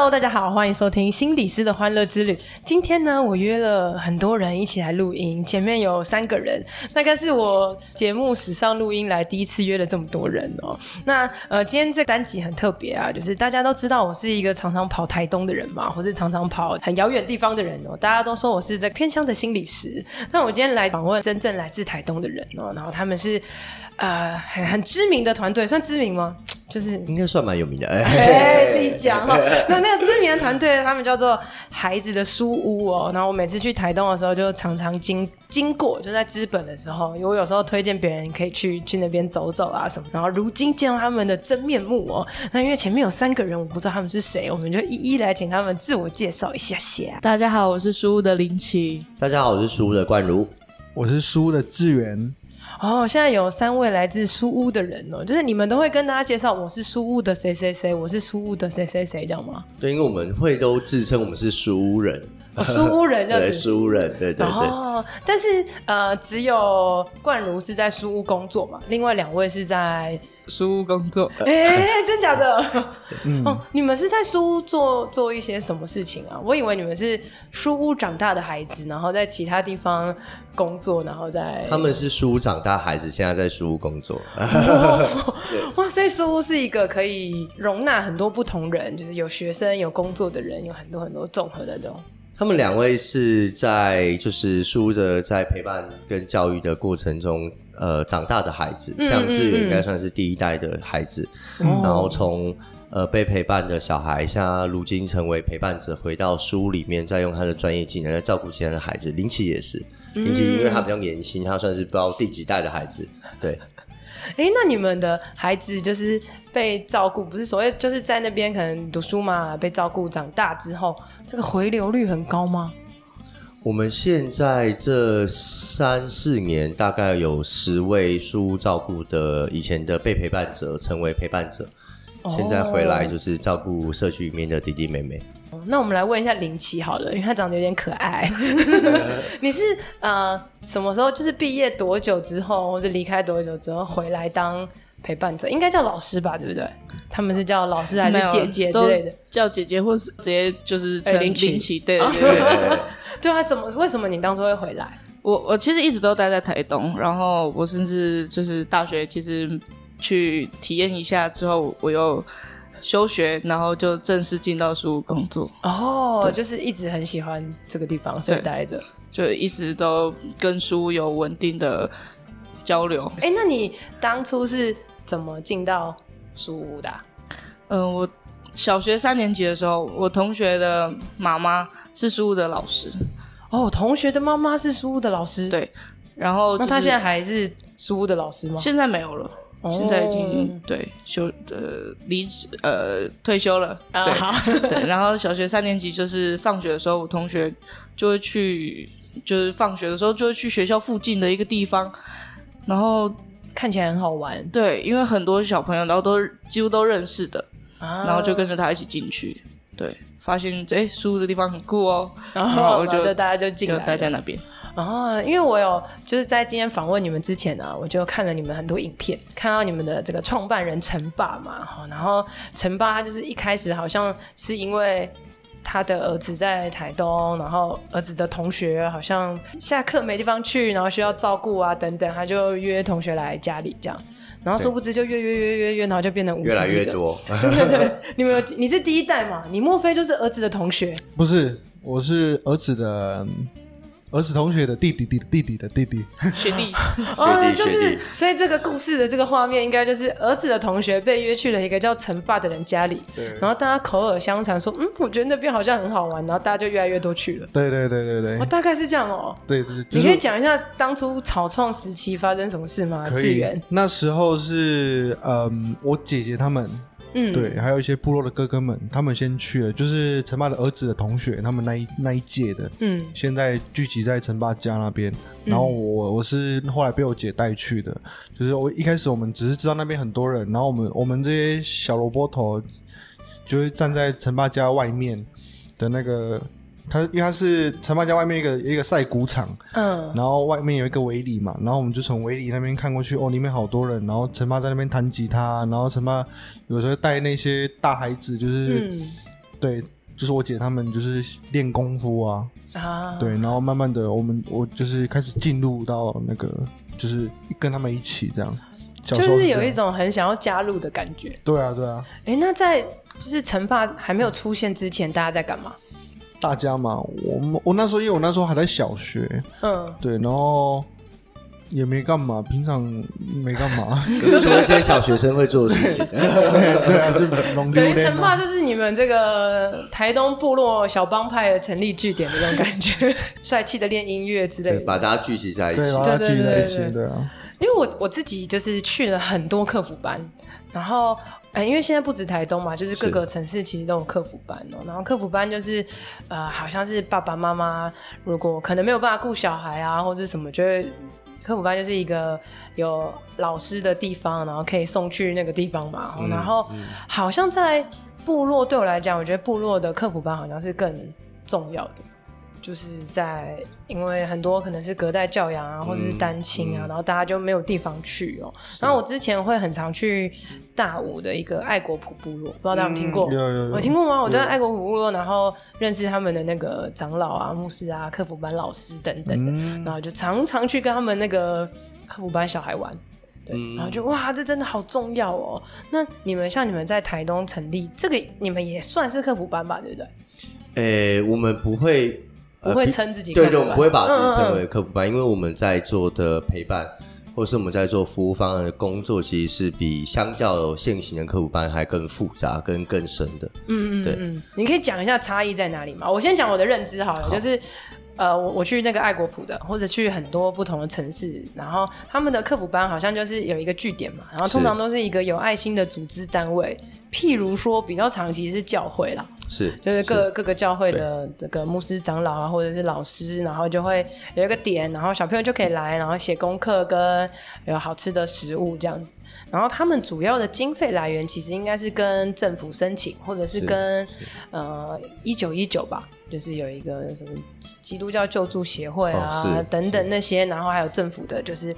Hello，大家好，欢迎收听心理师的欢乐之旅。今天呢，我约了很多人一起来录音，前面有三个人，大概是我节目史上录音来第一次约了这么多人哦。那呃，今天这单集很特别啊，就是大家都知道我是一个常常跑台东的人嘛，或是常常跑很遥远地方的人哦。大家都说我是在偏乡的心理师，那我今天来访问真正来自台东的人哦，然后他们是呃很很知名的团队，算知名吗？就是应该算蛮有名的，哎、欸，自己讲哈。那那个知名的团队，他们叫做孩子的书屋哦。然后我每次去台东的时候，就常常经经过，就在资本的时候，我有时候推荐别人可以去去那边走走啊什么。然后如今见到他们的真面目哦，那因为前面有三个人，我不知道他们是谁，我们就一一来请他们自我介绍一下下。大家好，我是书屋的林奇。大家好，我是书屋的冠如。我是书屋的志远。哦，现在有三位来自书屋的人哦，就是你们都会跟大家介绍，我是书屋的谁谁谁，我是书屋的谁谁谁，这样吗？对，因为我们会都自称我们是书屋人，哦、书屋人 这样子，对，书屋人，对对对。哦，但是呃，只有冠如是在书屋工作嘛，另外两位是在。书屋工作，哎、欸，真假的？嗯、哦，你们是在书屋做做一些什么事情啊？我以为你们是书屋长大的孩子，然后在其他地方工作，然后在他们是书屋长大孩子，现在在书屋工作。哦、哇，所以书屋是一个可以容纳很多不同人，就是有学生、有工作的人，有很多很多综合的这种。他们两位是在就是书的在陪伴跟教育的过程中，呃，长大的孩子，像志远应该算是第一代的孩子，嗯嗯嗯，然后从呃被陪伴的小孩，像如今成为陪伴者，回到书屋里面，再用他的专业技能来照顾其他的孩子。林奇也是，林奇因为他比较年轻，他算是不知道第几代的孩子，对。哎、欸，那你们的孩子就是被照顾，不是所谓就是在那边可能读书嘛，被照顾长大之后，这个回流率很高吗？我们现在这三四年大概有十位书照顾的以前的被陪伴者成为陪伴者，哦、现在回来就是照顾社区里面的弟弟妹妹。那我们来问一下林奇好了，因为他长得有点可爱。你是呃什么时候就是毕业多久之后，或者离开多久之后回来当陪伴者？应该叫老师吧，对不对？他们是叫老师还是姐姐之类的？叫姐姐，或是直接就是称林奇。对对对，对啊，怎么为什么你当初会回来？我我其实一直都待在台东，然后我甚至就是大学其实去体验一下之后，我又。休学，然后就正式进到书屋工作。哦，对就是一直很喜欢这个地方，所以待着，就一直都跟书屋有稳定的交流。哎，那你当初是怎么进到书屋的啊？嗯、呃，我小学三年级的时候，我同学的妈妈是书屋的老师。哦，同学的妈妈是书屋的老师。对，然后、就是、那他现在还是书屋的老师吗？现在没有了。现在已经对休呃离职呃退休了。啊，对好。对，然后小学三年级就是放学的时候，我同学就会去，就是放学的时候就会去学校附近的一个地方，然后看起来很好玩，对，因为很多小朋友然后都几乎都认识的，啊、然后就跟着他一起进去，对，发现哎舒服的地方很酷哦，然后，就，就大家就进来就待在那边。哦，因为我有就是在今天访问你们之前呢、啊，我就看了你们很多影片，看到你们的这个创办人陈爸嘛，然后陈爸他就是一开始好像是因为他的儿子在台东，然后儿子的同学好像下课没地方去，然后需要照顾啊等等，他就约同学来家里这样，然后殊不知就约约约约约，然后就变成越来越多。对对对，你们有你是第一代嘛？你莫非就是儿子的同学？不是，我是儿子的。儿子同学的弟弟弟弟弟的弟弟。学弟。哦，就是所以这个故事的这个画面应该就是儿子的同学被约去了一个叫陈爸的人家里，对，然后大家口耳相传说，嗯，我觉得那边好像很好玩，然后大家就越来越多去了。对对对对对，哦，大概是这样哦。对对，你可以讲一下当初草创时期发生什么事吗？志远，那时候是嗯，我姐姐他们嗯，对，还有一些部落的哥哥们，他们先去了，就是陈爸的儿子的同学，他们那一那一届的，嗯，现在聚集在陈爸家那边。然后我我是后来被我姐带去的，就是我一开始我们只是知道那边很多人，然后我们我们这些小萝卜头就会站在陈爸家外面的那个。他因为他是陈爸家外面一个一个晒谷场，嗯，然后外面有一个围篱嘛，然后我们就从围篱那边看过去，哦，里面好多人，然后陈爸在那边弹吉他，然后陈爸有时候带那些大孩子，就是，嗯、对，就是我姐他们就是练功夫啊，啊，对，然后慢慢的我们我就是开始进入到那个，就是跟他们一起这样，这样就是有一种很想要加入的感觉。对啊，对啊。哎，那在就是陈爸还没有出现之前，大家在干嘛？大家嘛，我我那时候因为我那时候还在小学，嗯，对，然后也没干嘛，平常没干嘛，做一些小学生会做的事情。对啊，就弄等于陈爸就是你们这个台东部落小帮派的成立据点的那种感觉，帅气的练音乐之类的，把大家聚集在一起，对，把大家聚集在一起，对啊。因为我我自己就是去了很多客服班，然后。哎，因为现在不止台东嘛，就是各个城市其实都有客服班哦。然后客服班就是，呃，好像是爸爸妈妈如果可能没有办法顾小孩啊，或者什么，就会客服班就是一个有老师的地方，然后可以送去那个地方嘛。嗯、然后好像在部落对我来讲，我觉得部落的客服班好像是更重要的。就是在，因为很多可能是隔代教养啊，或者是单亲啊，嗯嗯、然后大家就没有地方去哦、喔。然后我之前会很常去大武的一个爱国普部落，不知道大家有听过？嗯、有有有，我听过吗？我在爱国普部落，然后认识他们的那个长老啊、牧师啊、客服班老师等等的，嗯、然后就常常去跟他们那个客服班小孩玩，对，嗯、然后就哇，这真的好重要哦、喔。那你们像你们在台东成立这个，你们也算是客服班吧？对不对？诶、欸，我们不会。不会称自己对对，我们不会把自己称为客服班，嗯嗯嗯，因为我们在做的陪伴，或是我们在做服务方案的工作，其实是比相较现行的客服班还更复杂、跟更深的。嗯嗯，对嗯，你可以讲一下差异在哪里吗？我先讲我的认知好了，好就是呃，我我去那个爱国普的，或者去很多不同的城市，然后他们的客服班好像就是有一个据点嘛，然后通常都是一个有爱心的组织单位。譬如说，比较长期是教会啦，是就是各是各个教会的这个牧师长老啊，或者是老师，然后就会有一个点，然后小朋友就可以来，然后写功课跟有好吃的食物这样子。然后他们主要的经费来源其实应该是跟政府申请，或者是跟呃一九一九吧，就是有一个什么基督教救助协会啊、哦、等等那些，然后还有政府的，就是。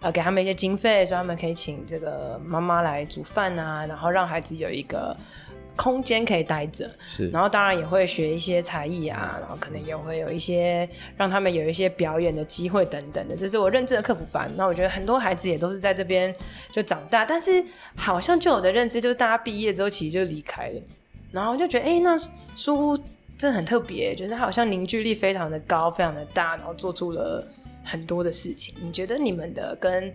呃，给他们一些经费，所以他们可以请这个妈妈来煮饭啊，然后让孩子有一个空间可以待着。是，然后当然也会学一些才艺啊，然后可能也会有一些让他们有一些表演的机会等等的。这是我认知的客服班。那我觉得很多孩子也都是在这边就长大，但是好像就我的认知就是大家毕业之后其实就离开了，然后就觉得哎、欸，那书屋真的很特别，就是他好像凝聚力非常的高，非常的大，然后做出了。很多的事情，你觉得你们的跟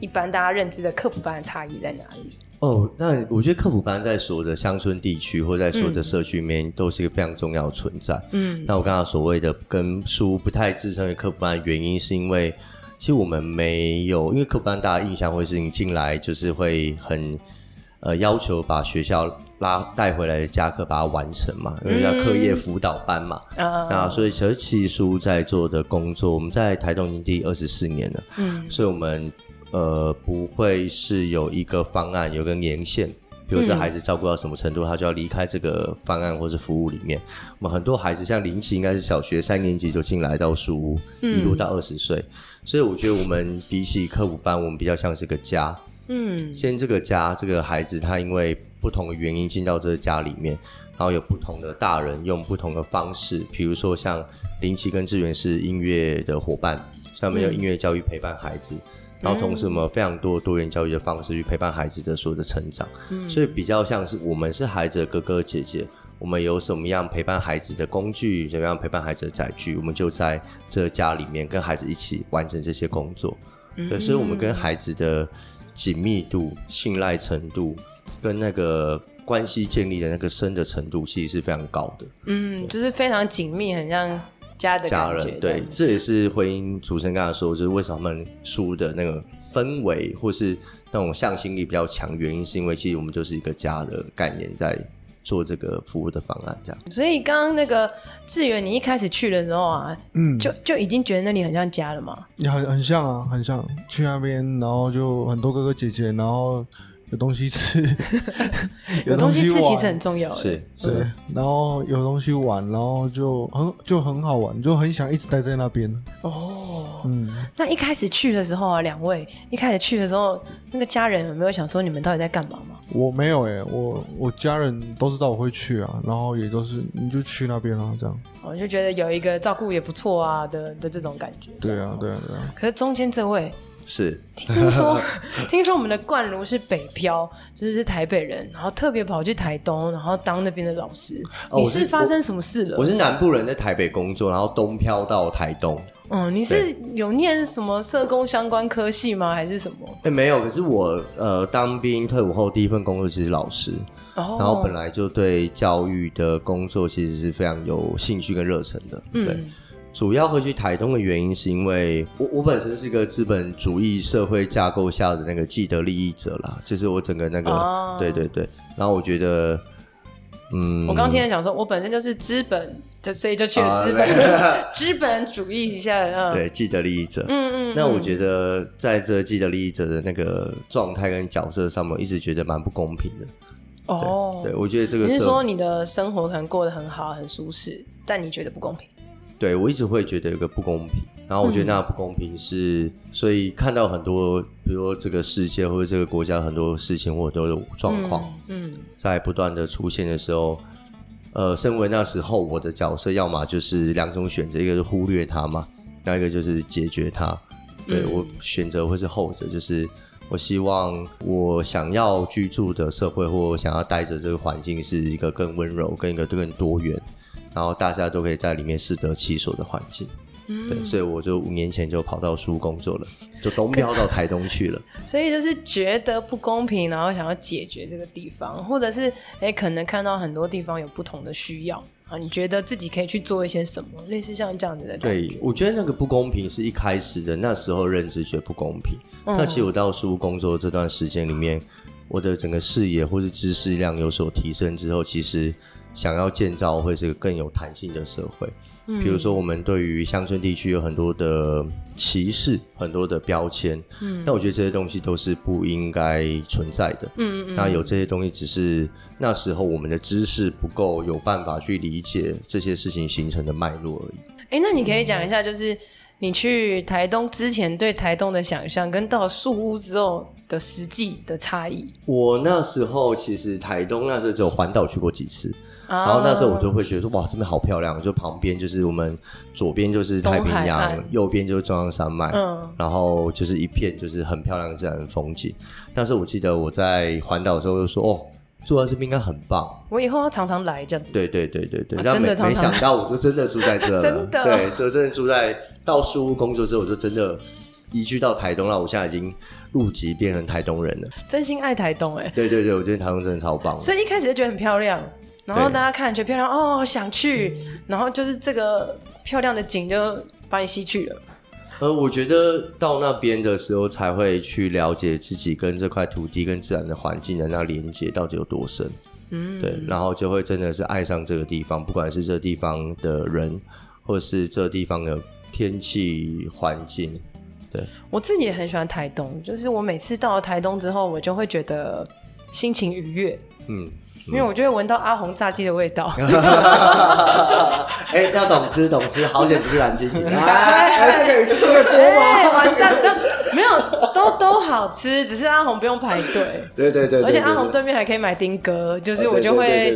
一般大家认知的客服班的差异在哪里？哦，那我觉得课辅班在所有的乡村地区或在所有的社区里面都是一个非常重要的存在。嗯，那我刚刚所谓的跟书不太自称为课辅班的原因，是因为其实我们没有，因为课辅班大家印象会是你进来就是会很呃要求把学校。拉带回来的家课把它完成嘛，因为叫课业辅导班嘛。啊、嗯，那所以其实其实书在做的工作，我们在台东已经第二十四年了。嗯，所以我们呃不会是有一个方案有个年限，比如这孩子照顾到什么程度，他就要离开这个方案或是服务里面。我们很多孩子像林奇，应该是小学三年级就进来到书屋，一路到二十岁。所以我觉得我们比起课辅班，我们比较像是个家。嗯，现在这个家这个孩子他因为。不同的原因进到这个家里面，然后有不同的大人用不同的方式，比如说像林奇跟志源是音乐的伙伴，所以他们有音乐教育陪伴孩子，嗯、然后同时我们有非常多多元教育的方式去陪伴孩子的所有的成长，嗯、所以比较像是我们是孩子的哥哥姐姐，我们有什么样陪伴孩子的工具，怎么样陪伴孩子的载具，我们就在这家里面跟孩子一起完成这些工作，嗯、对，所以我们跟孩子的紧密度、信赖程度。跟那个关系建立的那个深的程度，其实是非常高的。嗯，就是非常紧密，很像家的家人。对，这也是婚姻主持人刚才说，就是为什么他们书的那个氛围或是那种向心力比较强，原因是因为其实我们就是一个家的概念在。做这个服务的方案，这样。所以刚刚那个志远，你一开始去的时候啊，嗯，就就已经觉得那里很像家了吗？也很很像啊，很像。去那边，然后就很多哥哥姐姐，然后有东西吃，有东西吃其实很重要。是，对。然后有东西玩，然后就很就很好玩，就很想一直待在那边。哦。嗯，那一开始去的时候啊，两位一开始去的时候，那个家人有没有想说你们到底在干嘛吗？我没有哎、欸，我我家人都知道我会去啊，然后也都是你就去那边啊，这样。我就觉得有一个照顾也不错啊的的这种感觉。对啊，对啊，对啊。可是中间这位是听说 听说我们的冠儒是北漂，就是是台北人，然后特别跑去台东，然后当那边的老师。哦、你是发生什么事了？我，我是南部人，在台北工作，然后东漂到台东。嗯，你是有念什么社工相关科系吗？还是什么？哎、欸，没有。可是我呃，当兵退伍后第一份工作其实是老师，哦，然后本来就对教育的工作其实是非常有兴趣跟热忱的。嗯，对。主要会去台东的原因是因为我我本身是一个资本主义社会架构下的那个既得利益者啦，就是我整个那个，哦、对对对。然后我觉得，嗯，我刚听人讲说，我本身就是资本。就所以就去了资本，资、啊、本主义一下，嗯、对，既得利益者，嗯嗯，那我觉得在这既得利益者的那个状态跟角色上面，一直觉得蛮不公平的。哦对，对，我觉得这个你是说你的生活可能过得很好，很舒适，但你觉得不公平？对，我一直会觉得有个不公平，然后我觉得那不公平是，嗯、所以看到很多，比如说这个世界或者这个国家很多事情或者都有状况，嗯，在不断的出现的时候。呃，身为那时候我的角色，要么就是两种选择，一个是忽略它嘛，那一个就是解决它。对、嗯、我选择会是后者，就是我希望我想要居住的社会或我想要待着这个环境是一个更温柔、跟一个更多元，然后大家都可以在里面适得其所的环境。嗯、对，所以我就五年前就跑到书屋工作了，就东漂到台东去了。所以就是觉得不公平，然后想要解决这个地方，或者是哎，可能看到很多地方有不同的需要啊，你觉得自己可以去做一些什么，类似像这样子的。对，我觉得那个不公平是一开始的那时候认知觉得不公平。嗯、那其实我到书屋工作这段时间里面，我的整个视野或是知识量有所提升之后，其实想要建造会是更有弹性的社会。比如说，我们对于乡村地区有很多的歧视，很多的标签。嗯，但我觉得这些东西都是不应该存在的。嗯嗯。那有这些东西，只是那时候我们的知识不够，有办法去理解这些事情形成的脉络而已。哎，那你可以讲一下，就是你去台东之前对台东的想象，跟到树屋之后的实际的差异。我那时候其实台东那时候只有环岛去过几次。然后那时候我就会觉得说，哇，这边好漂亮！就旁边就是我们左边就是太平洋，右边就是中央山脉，嗯，然后就是一片就是很漂亮的自然风景。但是我记得我在环岛的时候就说，哦，住在这边应该很棒。我以后要常常来这样子。对对对对对，然后没没想到我就真的住在这了，真的，对，就真的住在到书屋工作之后，我就真的移居到台东了。我现在已经入籍变成台东人了，真心爱台东哎。对对对，我觉得台东真的超棒。所以一开始就觉得很漂亮。然后大家看觉得漂亮哦，想去，然后就是这个漂亮的景就把你吸去了。呃，我觉得到那边的时候才会去了解自己跟这块土地、跟自然的环境的那连接到底有多深。嗯，对，然后就会真的是爱上这个地方，不管是这地方的人，或是这地方的天气环境。对，我自己也很喜欢台东，就是我每次到了台东之后，我就会觉得心情愉悦。嗯。因为我就会闻到阿红炸鸡的味道。哎，要懂吃懂吃，好险不是蓝鲸。哎，这个这个多吗？完蛋，没有，都都好吃，只是阿红不用排队。对对对，而且阿红对面还可以买丁哥，就是我就会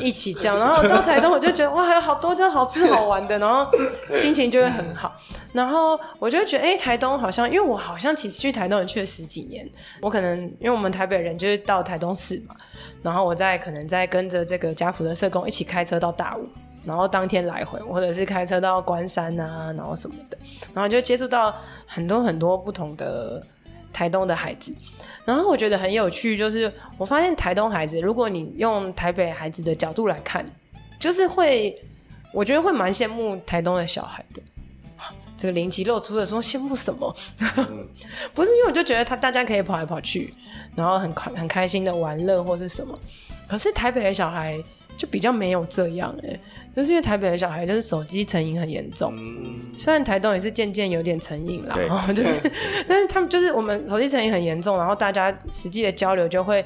一起这样。然后到台东我就觉得哇，还有好多这样好吃好玩的，然后心情就会很好。然后我就觉得，哎，台东好像，因为我好像其实去台东也去了十几年，我可能因为我们台北人就是到台东市嘛。然后我再可能再跟着这个家福的社工一起开车到大武，然后当天来回，或者是开车到关山啊，然后什么的，然后就接触到很多很多不同的台东的孩子。然后我觉得很有趣，就是我发现台东孩子，如果你用台北孩子的角度来看，就是会我觉得会蛮羡慕台东的小孩的。这个林奇露出的说羡慕什么？嗯、不是因为我就觉得他大家可以跑来跑去，然后很开很开心的玩乐或是什么。可是台北的小孩就比较没有这样哎、欸，就是因为台北的小孩就是手机成瘾很严重。嗯、虽然台东也是渐渐有点成瘾了，然后就是，但是他们就是我们手机成瘾很严重，然后大家实际的交流就会。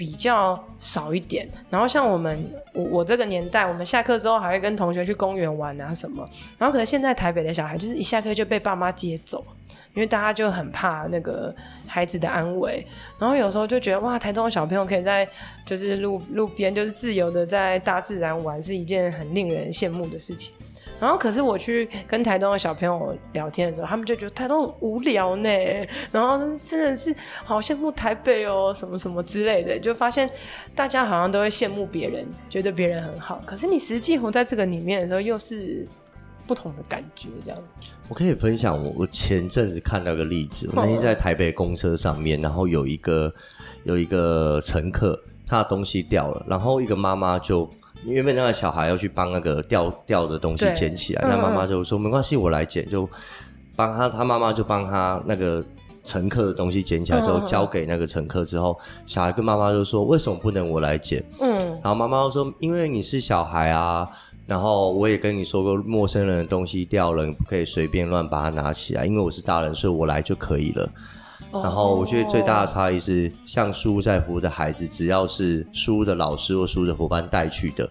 比较少一点，然后像我们我我这个年代，我们下课之后还会跟同学去公园玩啊什么，然后可能现在台北的小孩就是一下课就被爸妈接走，因为大家就很怕那个孩子的安危，然后有时候就觉得哇，台东的小朋友可以在就是路路边就是自由的在大自然玩，是一件很令人羡慕的事情。然后，可是我去跟台东的小朋友聊天的时候，他们就觉得台东很无聊呢。然后真的是好羡慕台北哦，什么什么之类的，就发现大家好像都会羡慕别人，觉得别人很好。可是你实际活在这个里面的时候，又是不同的感觉。这样，我可以分享我我前阵子看到个例子，我那天在台北公车上面，然后有一个有一个乘客，他的东西掉了，然后一个妈妈就。因为那个小孩要去帮那个掉掉的东西捡起来，那妈妈就说没关系，我来捡，就帮他，他妈妈就帮他那个乘客的东西捡起来之后交给那个乘客之后，小孩跟妈妈就说为什么不能我来捡？嗯，然后妈妈就说因为你是小孩啊，然后我也跟你说过陌生人的东西掉了，你不可以随便乱把它拿起来，因为我是大人，所以我来就可以了。然后我觉得最大的差异是，像书在服务的孩子，只要是书的老师或书的伙伴带去的，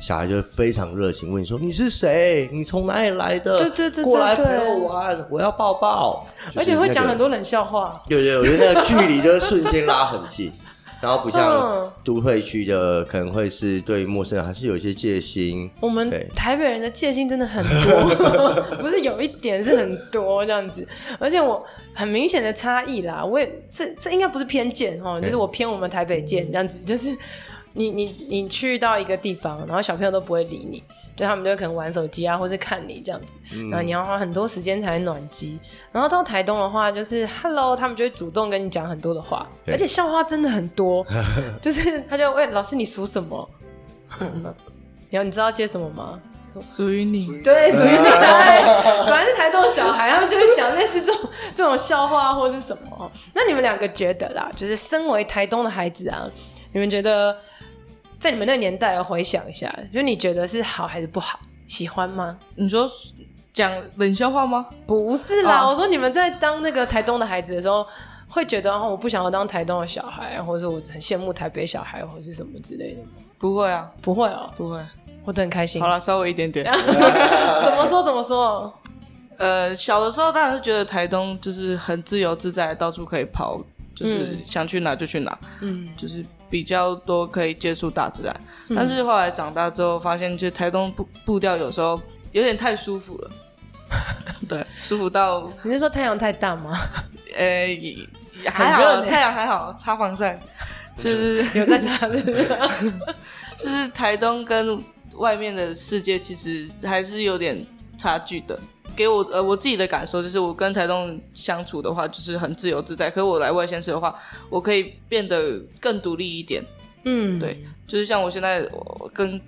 小孩就会非常热情问你说：“你是谁？你从哪里来的？对对对，过来陪我玩，我要抱抱。”而且会讲很多冷笑话。对对，我觉得那个距离就瞬间拉很近。然后不像都会区的，可能会是对陌生人还是有一些戒心。我们台北人的戒心真的很多，不是有一点是很多这样子。而且我很明显的差异啦，我也这这应该不是偏见哦，就是我偏我们台北见这样子，就是。你你你去到一个地方，然后小朋友都不会理你，就他们就可能玩手机啊，或是看你这样子，嗯、然后你要花很多时间才能暖机。然后到台东的话，就是 Hello，他们就会主动跟你讲很多的话，而且笑话真的很多，就是他就问老师你属什么，然后你知道接什么吗？属于你，对，属于你。反正是台东的小孩，他们就会讲类似这种这种笑话或是什么。那你们两个觉得啦，就是身为台东的孩子啊，你们觉得？在你们那个年代，要回想一下，就你觉得是好还是不好？喜欢吗？你说讲冷笑话吗？不是啦，哦、我说你们在当那个台东的孩子的时候，会觉得哦，我不想要当台东的小孩，或者是我很羡慕台北小孩，或是什么之类的。不会啊，不会哦，不会，我都很开心。好了，稍微一点点。怎么说？怎么说？呃，小的时候当然是觉得台东就是很自由自在，到处可以跑，就是想去哪就去哪。嗯，就是。比较多可以接触大自然，嗯、但是后来长大之后发现，就台东步步调有时候有点太舒服了。对，舒服到你是说太阳太大吗？呃、欸，还好，太阳还好，擦防晒，就是 有在擦的。就是台东跟外面的世界其实还是有点差距的。给我呃我自己的感受就是，我跟台东相处的话，就是很自由自在。可是我来外县市的话，我可以变得更独立一点。嗯，对，就是像我现在我跟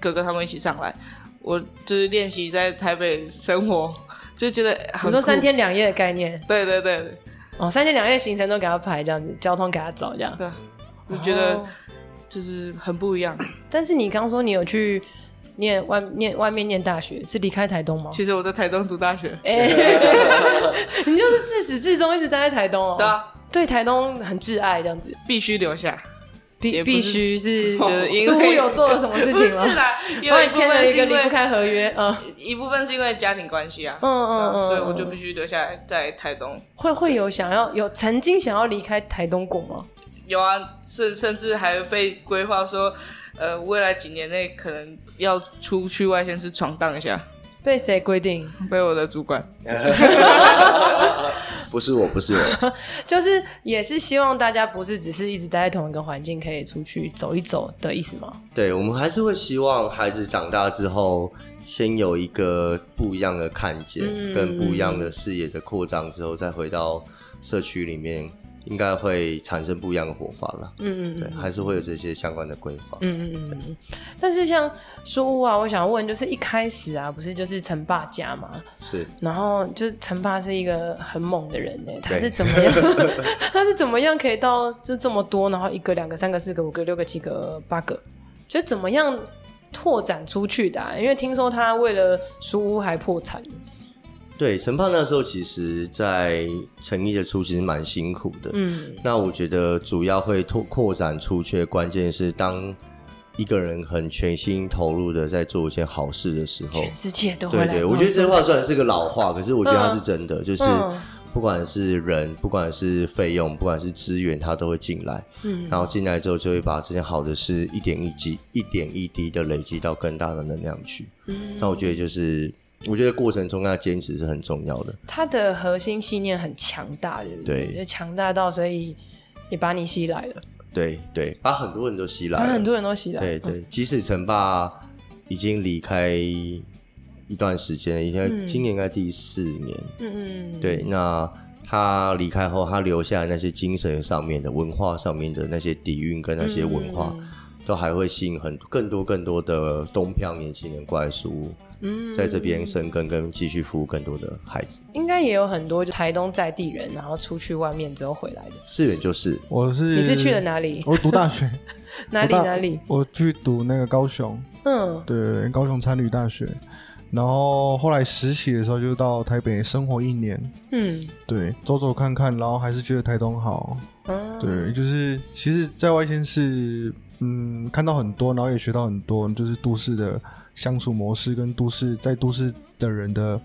哥哥他们一起上来，我就是练习在台北生活，就觉得很酷。你说三天两夜的概念？对对对对。哦，三天两夜行程都给他排这样子，交通给他找这样。对，我觉得就是很不一样。但是你刚刚说你有去。念外念外面念大学是离开台东吗？其实我在台东读大学。欸、你就是自始至终一直待在台东哦、喔。对啊，对台东很挚爱这样子，必须留下。必必须是，就是书有做了什么事情吗？是啦，因为签了一个离不开合约。嗯，一部分是因为家庭关系啊。嗯嗯嗯，所以我就必须留下来在台东。会会有想要有曾经想要离开台东过吗？有啊，甚甚至还被规划说。呃，未来几年内可能要出去外县市闯荡一下，被谁规定？被我的主管。不是我，不是我，就是也是希望大家不是只是一直待在同一个环境，可以出去走一走的意思吗？对，我们还是会希望孩子长大之后，先有一个不一样的看见，嗯、跟不一样的视野的扩张之后，再回到社区里面。应该会产生不一样的火花了。嗯嗯，对，还是会有这些相关的规划。嗯嗯嗯。但是像书屋啊，我想问，就是一开始啊，不是就是陈爸家吗？是。然后就是陈爸是一个很猛的人呢，他是怎么样？他是怎么样可以到就这么多？然后一个、两个、三个、四个、五个、六个、七个、八个，就怎么样拓展出去的啊？因为听说他为了书屋还破产。对，陈胖那时候其实，在成立的初期是蛮辛苦的。嗯，那我觉得主要会拓扩展出去的关键是，当一个人很全心投入的在做一件好事的时候，全世界都会来。对对，我觉得这话虽然是个老话，可是我觉得它是真的，嗯、就是不管是人，不管是费用，不管是资源，它都会进来。嗯，然后进来之后，就会把这件好的事一点一滴、一点一滴的累积到更大的能量去。嗯，那我觉得就是。我觉得过程中要坚持是很重要的。他的核心信念很强大，对不对？对，就强大到所以也把你吸来了。对对，把很多人都吸来了，把很多人都吸来了。对对，即使陈爸已经离开一段时间，已经今年应该第四年。嗯嗯。对，那他离开后，他留下那些精神上面的、文化上面的那些底蕴跟那些文化，嗯、都还会吸引很更多更多的东漂年轻人过来书屋。嗯，在这边生根跟继续服务更多的孩子，应该也有很多就台东在地人，然后出去外面之后回来的。志远就是，我是你是去了哪里？我读大学，哪里哪里？我去读那个高雄，嗯，对，高雄参旅大学，然后后来实习的时候就到台北生活一年，嗯，对，走走看看，然后还是觉得台东好，嗯，对，就是其实在外县市，嗯，看到很多，然后也学到很多，就是都市的。相处模式跟都市在都市的人的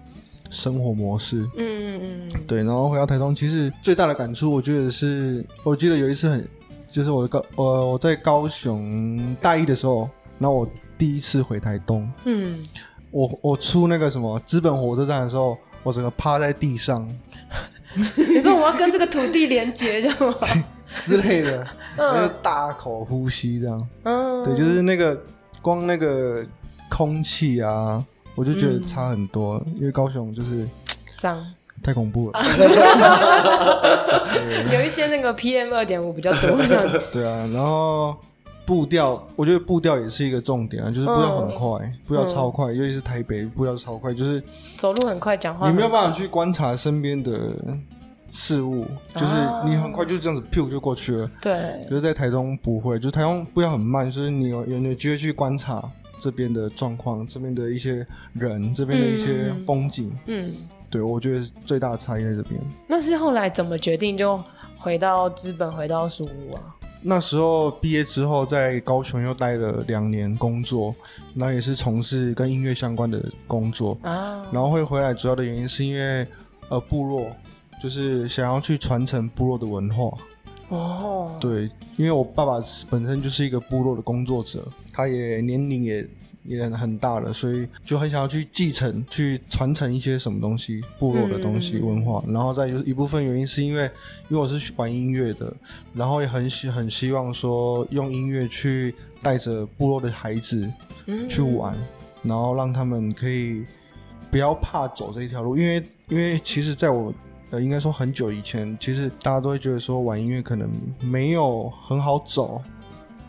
生活模式，嗯嗯嗯，对。然后回到台东，其实最大的感触，我觉得是，我记得有一次很，就是我高我我在高雄大一的时候，然后我第一次回台东，嗯，我我出那个什么资本火车站的时候，我整个趴在地上，你说我要跟这个土地连接，这样吗？之类的，然后大口呼吸这样，嗯，对，就是那个光那个。空气啊，我就觉得差很多，嗯、因为高雄就是脏，太恐怖了。有一些那个 PM 二点五比较多。对啊，然后步调，我觉得步调也是一个重点啊，就是步调很快，嗯、步调超快，尤其是台北步调超快，就是走路很快，讲话你没有办法去观察身边的事物，就是你很快就这样子噗就过去了。对，就是在台中不会，就是台中步调很慢，就是你有有机会去观察。这边的状况，这边的一些人，这边的一些风景，嗯，嗯对，我觉得最大的差异在这边。那是后来怎么决定就回到资本，回到书屋啊？那时候毕业之后，在高雄又待了两年工作，那也是从事跟音乐相关的工作啊。然后会回来，主要的原因是因为呃，部落就是想要去传承部落的文化。哦，对，因为我爸爸本身就是一个部落的工作者。他也年龄也也很大了，所以就很想要去继承、去传承一些什么东西，部落的东西、文化。嗯、然后再就是一部分原因是因为，因为我是玩音乐的，然后也很希很希望说用音乐去带着部落的孩子去玩，嗯、然后让他们可以不要怕走这一条路，因为因为其实在我呃应该说很久以前，其实大家都会觉得说玩音乐可能没有很好走。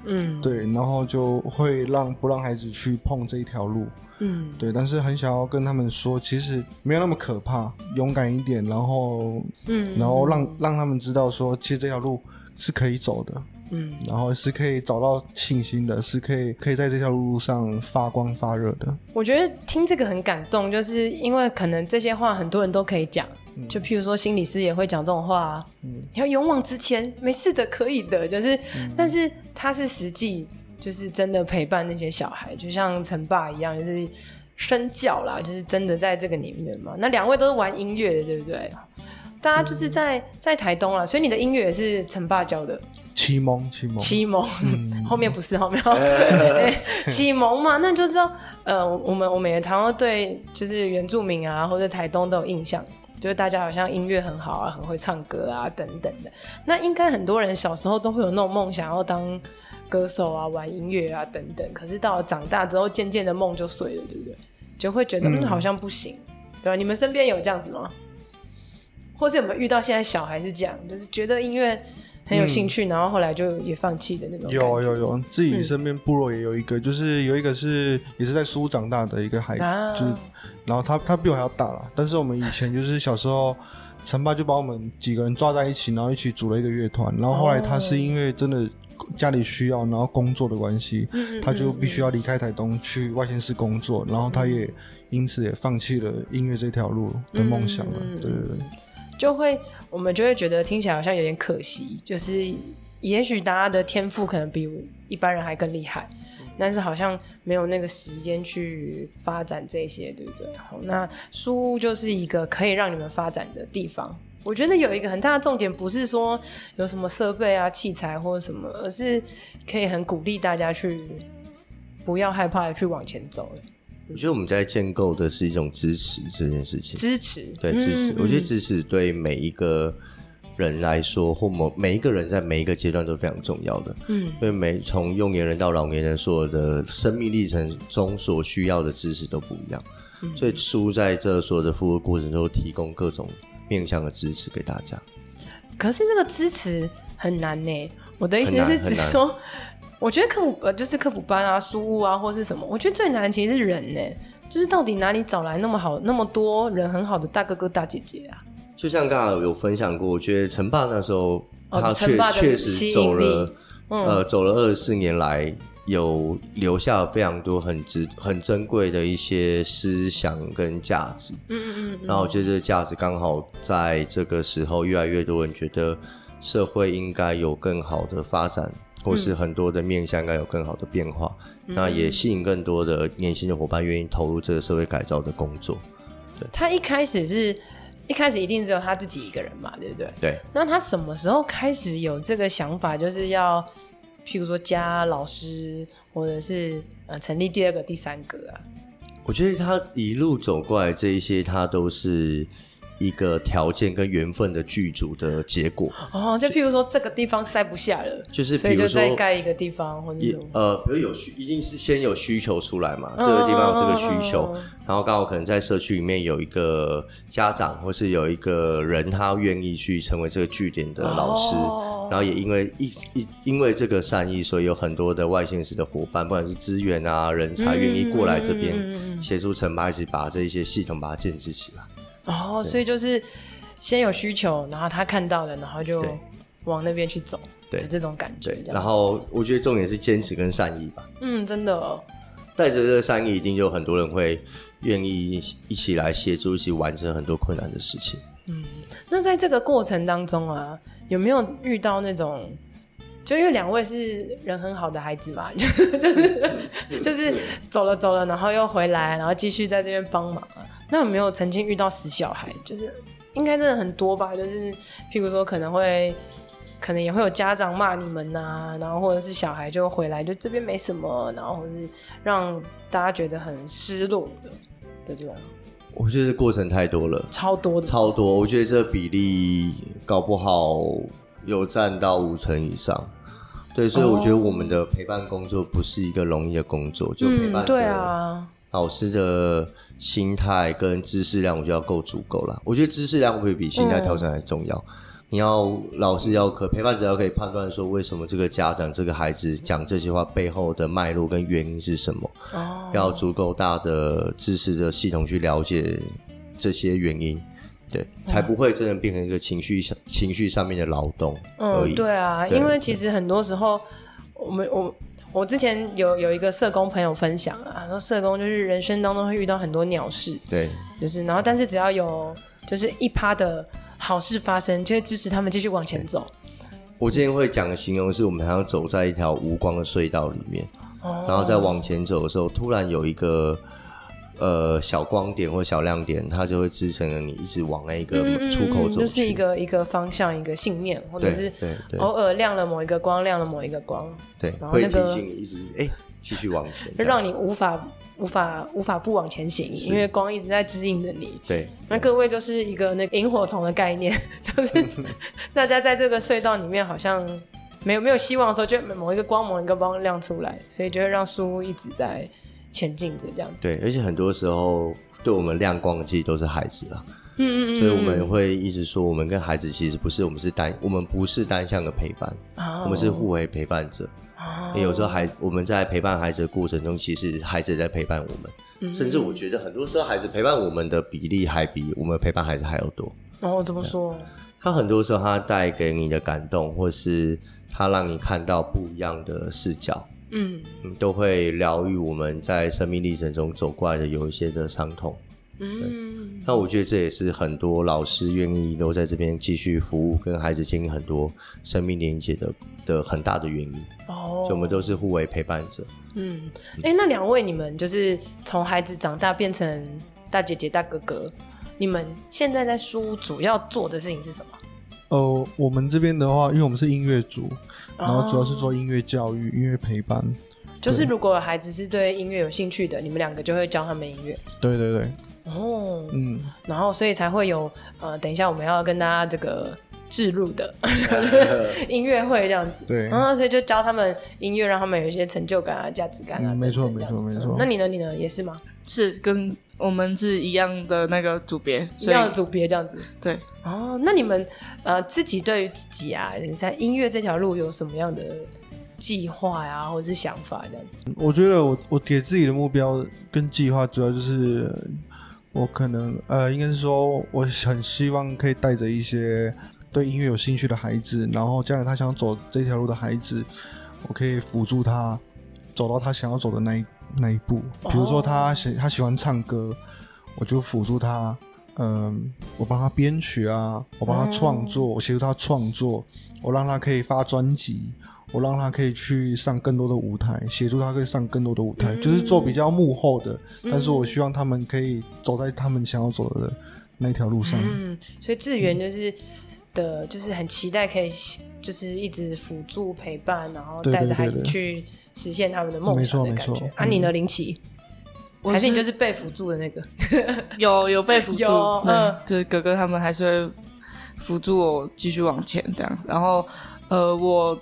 嗯，对，然后就会让不让孩子去碰这一条路，嗯，对，但是很想要跟他们说，其实没有那么可怕，勇敢一点，然后，嗯，然后让让他们知道说，其实这条路是可以走的，嗯，然后是可以找到信心的，是可以可以在这条路上发光发热的。我觉得听这个很感动，就是因为可能这些话很多人都可以讲。就譬如说，心理师也会讲这种话啊，嗯，你要勇往直前，没事的，可以的，就是，嗯、但是他是实际，就是真的陪伴那些小孩，就像陈爸一样，就是身教啦，就是真的在这个里面嘛。那两位都是玩音乐的，对不对？大家就是在、嗯、在台东啦，所以你的音乐也是陈爸教的，启蒙，启蒙，启蒙，嗯、后面不是后面，对，启蒙嘛，那就知道，呃，我们我们也常常对就是原住民啊，或者台东都有印象。就是大家好像音乐很好啊，很会唱歌啊，等等的。那应该很多人小时候都会有那种梦想要当歌手啊，玩音乐啊，等等。可是到了长大之后，渐渐的梦就碎了，对不对？就会觉得嗯，好像不行，对吧？你们身边有这样子吗？或是有没有遇到现在小孩是这样，就是觉得音乐很有兴趣，嗯、然后后来就也放弃的那种？有有有，自己身边部落也有一个，嗯、就是有一个是也是在书长大的一个孩子，啊、就是然后他他比我还要大了，但是我们以前就是小时候。陈爸就把我们几个人抓在一起，然后一起组了一个乐团。然后后来他是因为真的家里需要，然后工作的关系，嗯、他就必须要离开台东去外县市工作。然后他也因此也放弃了音乐这条路的梦想了。对对对，就会我们就会觉得听起来好像有点可惜，就是也许大家的天赋可能比一般人还更厉害。但是好像没有那个时间去发展这些，对不对？好，那书屋就是一个可以让你们发展的地方。我觉得有一个很大的重点，不是说有什么设备啊、器材或者什么，而是可以很鼓励大家去不要害怕的去往前走。我觉得我们在建构的是一种支持这件事情，支持，对，支持。我觉得支持对每一个。人来说，或某每一个人在每一个阶段都非常重要的，嗯，因为每从幼年人到老年人，所有的生命历程中所需要的支持都不一样，嗯，所以书在这所有的服务过程中提供各种面向的支持给大家。可是这个支持很难呢，我的意思是只说，我觉得客服呃就是客服班啊、书屋啊或是什么，我觉得最难其实是人呢，就是到底哪里找来那么好那么多人很好的大哥哥大姐姐啊？就像刚刚有分享过，我觉得陈爸那时候他确确实走了，嗯、呃，走了二十四年来，有留下非常多很值、很珍贵的一些思想跟价值。嗯嗯嗯。然后我觉得这个价值刚好在这个时候，越来越多人觉得社会应该有更好的发展，或是很多的面向应该有更好的变化。嗯、那也吸引更多的年轻的伙伴愿意投入这个社会改造的工作。对。他一开始是。一开始一定只有他自己一个人嘛，对不对？对。那他什么时候开始有这个想法，就是要，譬如说加老师，或者是呃成立第二个、第三个啊？我觉得他一路走过来这一些，他都是。一个条件跟缘分的剧组的结果。哦，就譬如说这个地方塞不下了，就是所以就再盖一个地方或者什么。呃，比如有需，一定是先有需求出来嘛，这个地方有这个需求，然后刚好可能在社区里面有一个家长或是有一个人，他愿意去成为这个据点的老师，然后也因为一一因为这个善意，所以有很多的外县市的伙伴，不管是资源啊人才，愿意过来这边协助陈爸一起把这一些系统把它建置起来。哦，所以就是先有需求，然后他看到了，然后就往那边去走，对这种感觉。然后我觉得重点是坚持跟善意吧。嗯，真的哦，带着这个善意，一定就有很多人会愿意一起来协助，一起完成很多困难的事情。嗯，那在这个过程当中啊，有没有遇到那种，就因为两位是人很好的孩子嘛，就 就是就是走了走了，然后又回来，然后继续在这边帮忙。那有没有曾经遇到死小孩？就是应该真的很多吧。就是譬如说，可能会，可能也会有家长骂你们呐、啊，然后或者是小孩就回来，就这边没什么，然后或是让大家觉得很失落的的这种。我觉得过程太多了，超多的，超多。我觉得这比例搞不好有占到五成以上。对，所以我觉得我们的陪伴工作不是一个容易的工作，就陪伴、嗯、对啊。老师的心态跟知识量，我觉得要够足够了。我觉得知识量会比心态调整还重要。嗯、你要老师要可陪伴者要可以判断说，为什么这个家长这个孩子讲这些话背后的脉络跟原因是什么？哦，要足够大的知识的系统去了解这些原因，对，才不会真的变成一个情绪上情绪上面的劳动而已。嗯，对啊，对因为其实很多时候我们我。我之前有有一个社工朋友分享啊，说社工就是人生当中会遇到很多鸟事，对，就是然后但是只要有就是一趴的好事发生，就会支持他们继续往前走。我之前会讲的形容是我们好像走在一条无光的隧道里面，哦、然后在往前走的时候，突然有一个。呃，小光点或小亮点，它就会支撑着你一直往那一个出口走，嗯嗯，就是一个一个方向，一个信念，或者是偶尔亮了某一个光，亮了某一个光，对，然后那个会提醒你一直哎继续往前，就让你无法无法无法不往前行，因为光一直在指引着你。对，那各位就是一个那个萤火虫的概念，就是 大家在这个隧道里面好像没有没有希望的时候，就某一个光某一个光亮出来，所以就会让书一直在。前进着这样子，对，而且很多时候对我们亮光的其实都是孩子啦。嗯嗯，所以我们会一直说，我们跟孩子其实不是，我们是单，我们不是单向的陪伴，哦、我们是互为陪伴者。哦，有时候孩我们在陪伴孩子的过程中，其实孩子也在陪伴我们，嗯、甚至我觉得很多时候孩子陪伴我们的比例还比我们陪伴孩子还要多。哦，怎么说？他很多时候他带给你的感动，或是他让你看到不一样的视角，嗯，都会疗愈我们在生命历程中走过来的有一些的伤痛。嗯，那我觉得这也是很多老师愿意留在这边继续服务，跟孩子建立很多生命连接的的很大的原因。哦，所以我们都是互为陪伴者。嗯，哎、欸，那两位你们就是从孩子长大变成大姐姐大哥哥，你们现在在书屋主要做的事情是什么？呃，我们这边的话，因为我们是音乐组，然后主要是做音乐教育、音乐陪伴。就是如果孩子是对音乐有兴趣的，你们两个就会教他们音乐。对对对。哦，嗯，然后所以才会有呃，等一下我们要跟大家这个置入的 音乐会这样子，对，然后所以就教他们音乐，让他们有一些成就感啊、价值感啊，没错没错没错。那你呢？你呢？也是吗？是跟我们是一样的那个组别，一样的组别这样子。对，哦，那你们呃自己对于自己啊，在音乐这条路有什么样的计划呀，或者是想法这样？我觉得我我给自己的目标跟计划，主要就是。我可能呃，应该是说，我很希望可以带着一些对音乐有兴趣的孩子，然后将来他想走这条路的孩子，我可以辅助他走到他想要走的那一那一步。比如说他喜他喜欢唱歌，我就辅助他，嗯、呃，我帮他编曲啊，我帮他创作，我协助他创作，我让他可以发专辑。我让他可以去上更多的舞台，协助他可以上更多的舞台，嗯、就是做比较幕后的。嗯、但是我希望他们可以走在他们想要走的那条路上。嗯，所以志源就是、嗯、的，就是很期待可以，就是一直辅助陪伴，然后带着孩子去实现他们的梦想的感觉。没错没错。啊，你呢，林奇？还是你就是被辅助的那个？有有被辅助，嗯，就是哥哥他们还是会辅助我继续往前这样。然后，呃，我。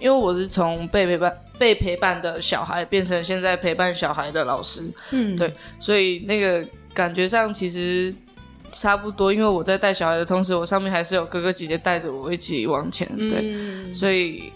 因为我是从被陪伴、被陪伴的小孩变成现在陪伴小孩的老师，嗯，对，所以那个感觉上其实差不多。因为我在带小孩的同时，我上面还是有哥哥姐姐带着我一起往前，对，嗯，所以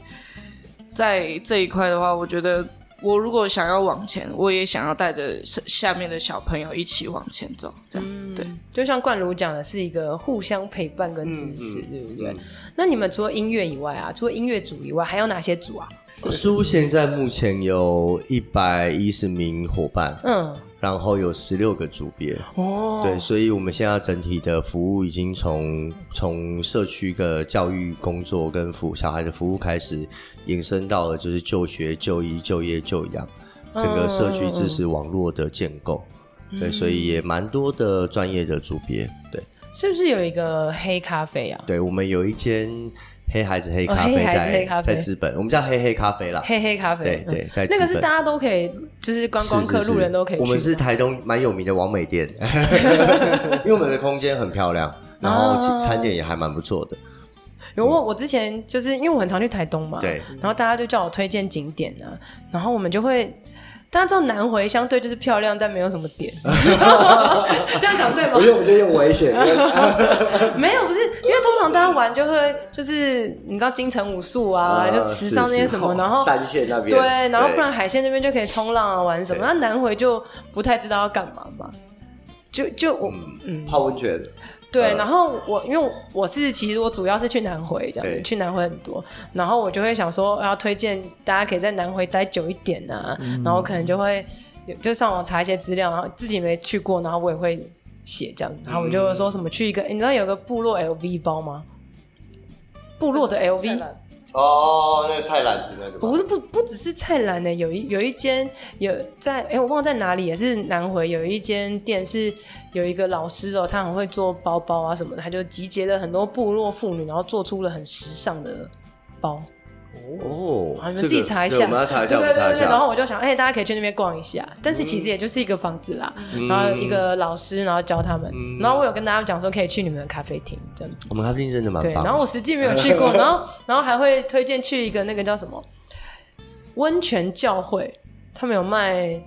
在这一块的话，我觉得。我如果想要往前，我也想要带着下面的小朋友一起往前走，这样、嗯、对。就像冠如讲的，是一个互相陪伴跟支持，嗯、对不对？嗯、那你们除了音乐以外啊，除了音乐组以外，还有哪些组啊？书屋现在目前有一百一十名伙伴，嗯。然后有十六个组别哦，对，所以我们现在整体的服务已经从从社区的教育工作跟服小孩的服务开始，延伸到了就是就学、就医、就业、就养，整个社区知识网络的建构，嗯、对，所以也蛮多的专业的组别，对，是不是有一个黑咖啡啊？对，我们有一间。黑孩子黑咖啡在在资本，我们叫黑黑咖啡啦。黑黑咖啡，对对，在那个是大家都可以，就是观光客、路人都可以去。我们是台东蛮有名的王美店，因为我们的空间很漂亮，然后餐点也还蛮不错的。有我我之前就是因为我很常去台东嘛，对，然后大家就叫我推荐景点呢，然后我们就会。大家知道南回相对就是漂亮，但没有什么点，这样讲对吗？不是，我觉得有危险。没有，不是，因为通常大家玩就会就是你知道金城武术啊，就池上那些什么，然后三线那边对，然后不然海线那边就可以冲浪啊，玩什么。那南回就不太知道要干嘛嘛，就就我嗯泡温泉。对，然后我因为我是其实我主要是去南回这样子，去南回很多，然后我就会想说要推荐大家可以在南回待久一点啊，嗯、然后可能就会就上网查一些资料，然后自己没去过，然后我也会写这样，然后我就说什么去一个，嗯、你知道有个部落 LV 包吗？部落的 LV。哦，那个菜篮子那个不是不不只是菜篮呢，有一有一间有在哎，我忘了在哪里，也是南回有一间店是有一个老师哦，他很会做包包啊什么的，他就集结了很多部落妇女，然后做出了很时尚的包。哦，你们自己查一下，我们要查一下，对对对对。然后我就想，哎，大家可以去那边逛一下，但是其实也就是一个房子啦，然后一个老师，然后教他们。然后我有跟大家讲说，可以去你们的咖啡厅这样子。我们咖啡厅真的蛮。对，然后我实际没有去过，然 后然后还会推荐去一个那个叫什么温泉教会，他们有卖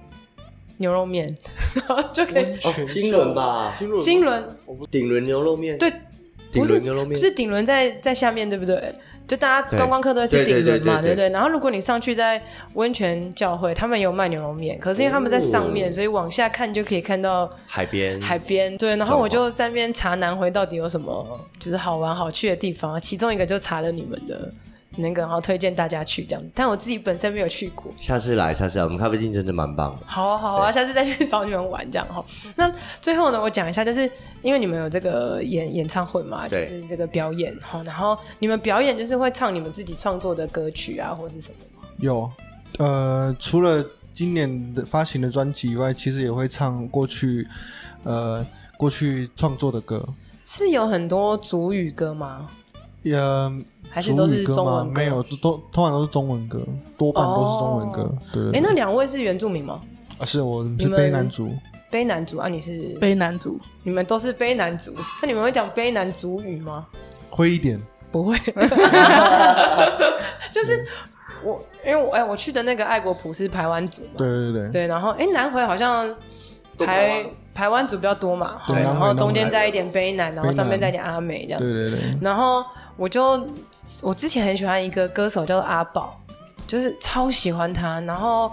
牛肉面，然后就可以哦，金轮吧，金轮，金轮。顶轮牛肉面，对，顶轮牛肉面。不是顶轮在在下面对不对？就大家观光客都会吃顶轮嘛，对不对？然后如果你上去在温泉教会，他们有卖牛肉面，可是因为他们在上面，所以往下看就可以看到海边，海边。对，然后我就在那边查南回到底有什么就是好玩好去的地方，其中一个就查了你们的。那个，然后推荐大家去这样，但我自己本身没有去过。下次来，下次来，我们咖啡厅真的蛮棒的。好啊，好啊，下次再去找你们玩这样哈。那最后呢，我讲一下，就是因为你们有这个演演唱会嘛，就是这个表演哈。然后你们表演就是会唱你们自己创作的歌曲啊，或是什么吗？有，呃，除了今年的发行的专辑以外，其实也会唱过去，呃，过去创作的歌。是有很多族语歌吗？也。还是都是中文歌？没有，都通常都是中文歌，多半都是中文歌。哦、对，哎，那两位是原住民吗？啊，是我是卑南族。卑南族啊，你是卑南族？你们都是卑南族？那你们会讲卑南族语吗？会一点，不会。就是我，因为我哎，我去的那个爱国普是排湾族嘛。对对对对。然后哎，南回好像排排湾组比较多嘛。对。然后中间再一点卑南，然后上面再一点阿美这样。对对对。然后我就。我之前很喜欢一个歌手叫做阿宝，就是超喜欢他，然后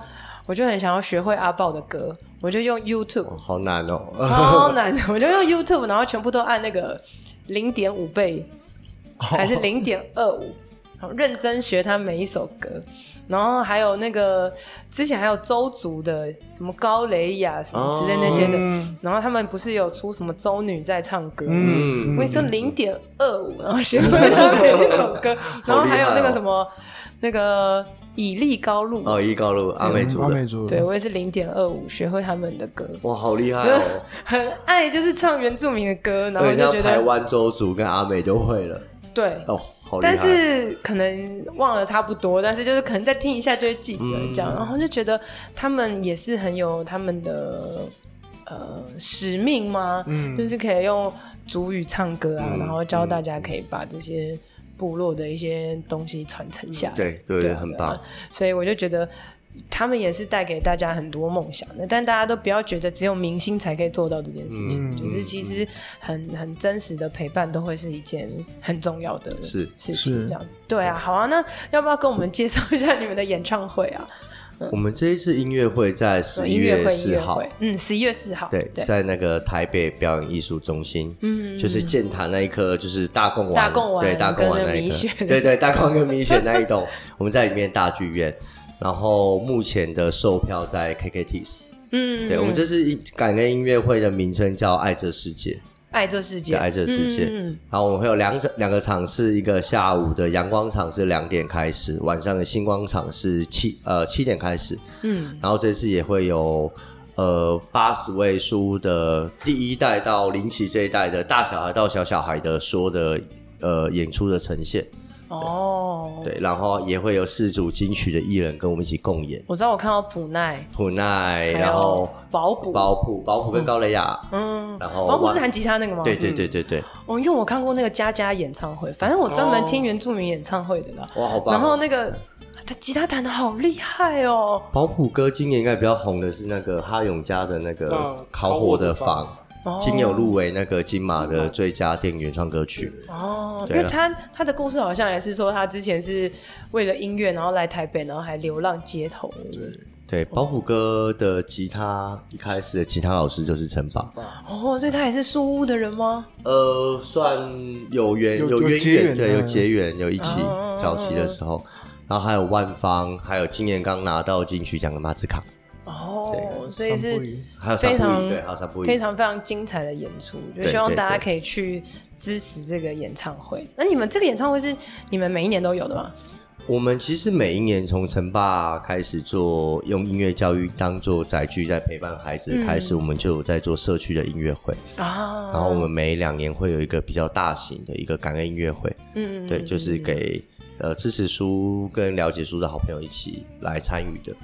我就很想要学会阿宝的歌，我就用 YouTube，哦，好难哦，超难的，我就用 YouTube，然后全部都按那个零点五倍，还是零点二五，好认真学他每一首歌。然后还有那个之前还有周族的什么高雷雅什么之类那些的，嗯、然后他们不是有出什么周女在唱歌，嗯，我说零点二五，然后学会他每一首歌，然后还有那个什么、哦、那个以利高路哦，以利高路阿美族阿美族，对我也是零点二五学会他们的歌，哇，好厉害哦，很爱就是唱原住民的歌，然后就觉得台湾周族跟阿美都会了，对。哦。但是可能忘了差不多，但是就是可能再听一下就会记得这样，嗯、然后就觉得他们也是很有他们的呃使命嘛，嗯，就是可以用主语唱歌啊，嗯、然后教大家可以把这些部落的一些东西传承下来，对对，对，很棒，所以我就觉得。他们也是带给大家很多梦想的，但大家都不要觉得只有明星才可以做到这件事情，嗯、就是其实很很真实的陪伴都会是一件很重要的事情，这样子。对啊，好啊，那要不要跟我们介绍一下你们的演唱会啊？我们这一次音乐会在十一月四号，嗯，十一月四号，对，在那个台北表演艺术中心，嗯，就是建塔那一颗，就是大贡丸，大贡丸，对，大贡丸那一颗，对对，大贡跟米雪那一栋，我们在里面大剧院。然后目前的售票在 KKTIX，嗯，对，我们这次感恩音乐会的名称叫爱这世界，爱这世界，爱这世界。嗯，然后我们会有两场两个场是，一个下午的阳光场是两点开始，晚上的星光场是七呃七点开始，嗯，然后这次也会有呃八十位书的第一代到林奇这一代的大小孩到小小孩的说的呃演出的呈现。哦，oh. 对，然后也会有四组金曲的艺人跟我们一起共演。我知道我看到普奈，普奈，然后保普，保普，保普跟高蕾雅，嗯，然后保普是弹吉他那个吗？对对对对对。哦，因为我看过那个佳佳演唱会，反正我专门听原住民演唱会的啦。哇，好棒！然后那个他吉他弹的好厉害哦。保普哥今年应该比较红的是那个哈永家的那个烤火的房。今年有入围那个金马的最佳电影原创歌曲哦，因为他他的故事好像也是说他之前是为了音乐，然后来台北，然后还流浪街头。对对，保卜哥的吉他一开始的吉他老师就是陈宝。哦，所以他也是树屋的人吗？呃，算有缘有渊源，对，有结缘，有一起早期的时候，然后还有万芳，还有今年刚拿到金曲奖的马子卡。哦，对所以是非常非常非常精彩的演出，就希望大家可以去支持这个演唱会。那你们这个演唱会是你们每一年都有的吗？我们其实每一年从陈爸开始做用音乐教育当做载具，在陪伴孩子开始，嗯、我们就有在做社区的音乐会啊。然后我们每两年会有一个比较大型的一个感恩音乐会，嗯，对，就是给呃支持书跟了解书的好朋友一起来参与的。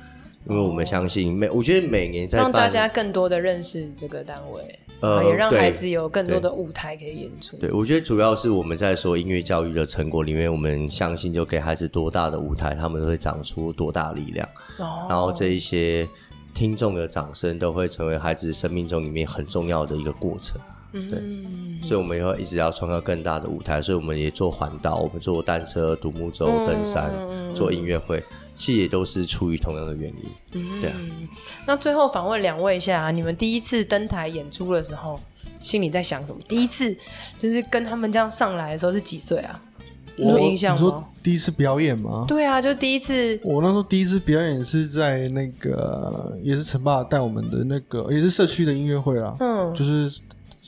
因为我们相信每，我觉得每年在让大家更多的认识这个单位，呃，也让孩子有更多的舞台可以演出。对，我觉得主要是我们在说音乐教育的成果里面，我们相信就给孩子多大的舞台，他们都会长出多大力量。哦，然后这一些听众的掌声都会成为孩子生命中里面很重要的一个过程。对，嗯、所以我们以后一直要创造更大的舞台，所以我们也做环岛，我们做单车、独木舟、登山，嗯、做音乐会，其实也都是出于同样的原因。嗯，对啊。那最后访问两位一下，你们第一次登台演出的时候，心里在想什么？第一次就是跟他们这样上来的时候是几岁啊？我有印象吗？你说第一次表演吗？对啊，就第一次。我那时候第一次表演是在那个，也是陈爸带我们的那个，也是社区的音乐会啦。嗯，就是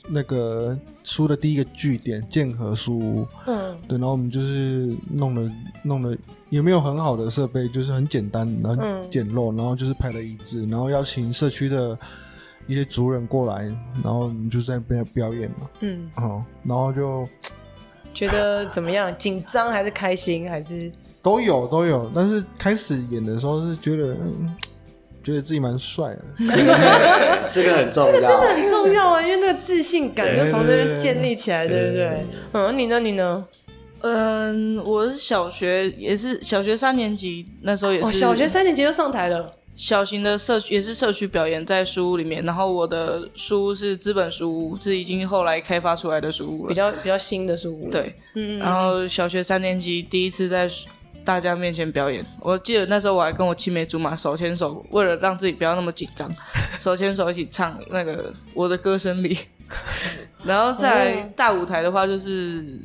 那个书的第一个据点剑河书屋。嗯，对，然后我们就是弄了弄了，也没有很好的设备，就是很简单，然后简陋，然后就是排了椅子，然后邀请社区的一些族人过来，然后我们就在边表演嘛。嗯，好，然后就。觉得怎么样？紧张还是开心？还是都有都有。但是开始演的时候是觉得，嗯、觉得自己蛮帅的。这个很重要，这个真的很重要啊！因为那个自信感就从这边建立起来，对不对？嗯，你呢？你呢？嗯，我是小学，也是小学三年级，那时候也是、哦、小学三年级就上台了。小型的社区也是社区表演，在书屋里面。然后我的书屋是资本书屋，是已经后来开发出来的书屋了，比较比较新的书屋。对，嗯。然后小学三年级第一次在大家面前表演，我记得那时候我还跟我青梅竹马手牵手，为了让自己不要那么紧张，手牵手一起唱那个《我的歌声里》。然后在大舞台的话，就是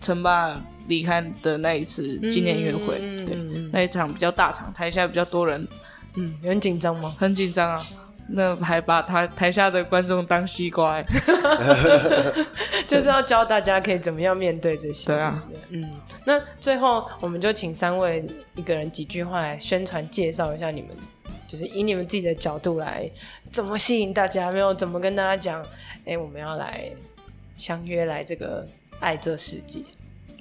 陈爸离开的那一次纪念音乐会，嗯、对，那一场比较大场，台下比较多人。嗯，很紧张吗？很紧张啊！那还把台台下的观众当西瓜，欸，就是要教大家可以怎么样面对这些。对啊，嗯，那最后我们就请三位一个人几句话来宣传介绍一下你们，就是以你们自己的角度来怎么吸引大家，没有怎么跟大家讲，哎，欸，我们要来相约来这个爱这世界。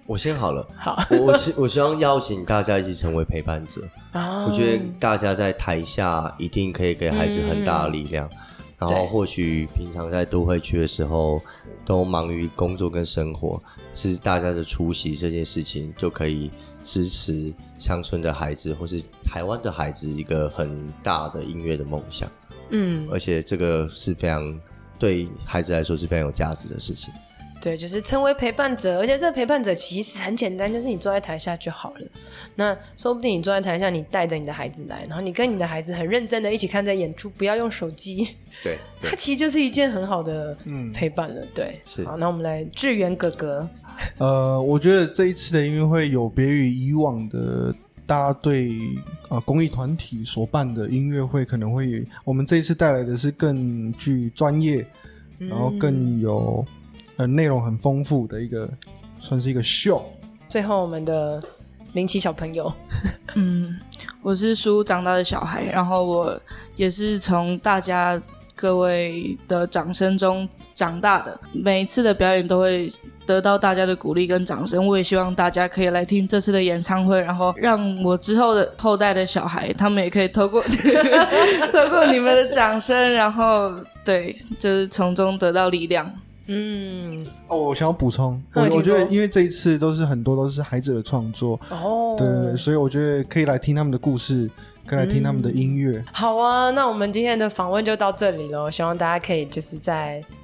我先好了，好，我我希我希望邀请大家一起成为陪伴者。我觉得大家在台下一定可以给孩子很大的力量，嗯、然后或许平常在都会区的时候都忙于工作跟生活，是大家的出席这件事情就可以支持乡村的孩子或是台湾的孩子一个很大的音乐的梦想。嗯，而且这个是非常对孩子来说是非常有价值的事情。对，就是成为陪伴者，而且这个陪伴者其实很简单，就是你坐在台下就好了。那说不定你坐在台下，你带着你的孩子来，然后你跟你的孩子很认真的一起看这演出，不要用手机。对，它其实就是一件很好的陪伴了。嗯、对，是。好，那我们来志远哥哥。呃，我觉得这一次的音乐会有别于以往的，大家对啊、呃、公益团体所办的音乐会，可能会我们这一次带来的是更具专业，然后更有。呃，内容很丰富的一个，算是一个秀。最后，我们的林奇小朋友，嗯，我是书长大的小孩，然后我也是从大家各位的掌声中长大的。每一次的表演都会得到大家的鼓励跟掌声，我也希望大家可以来听这次的演唱会，然后让我之后的后代的小孩，他们也可以透过 透过你们的掌声，然后对，就是从中得到力量。嗯，哦，我想要补充，我我觉得，因为这一次都是很多都是孩子的创作，哦，对对对，所以我觉得可以来听他们的故事，可以来听他们的音乐。好啊，那我们今天的访问就到这里了，希望大家可以就是在。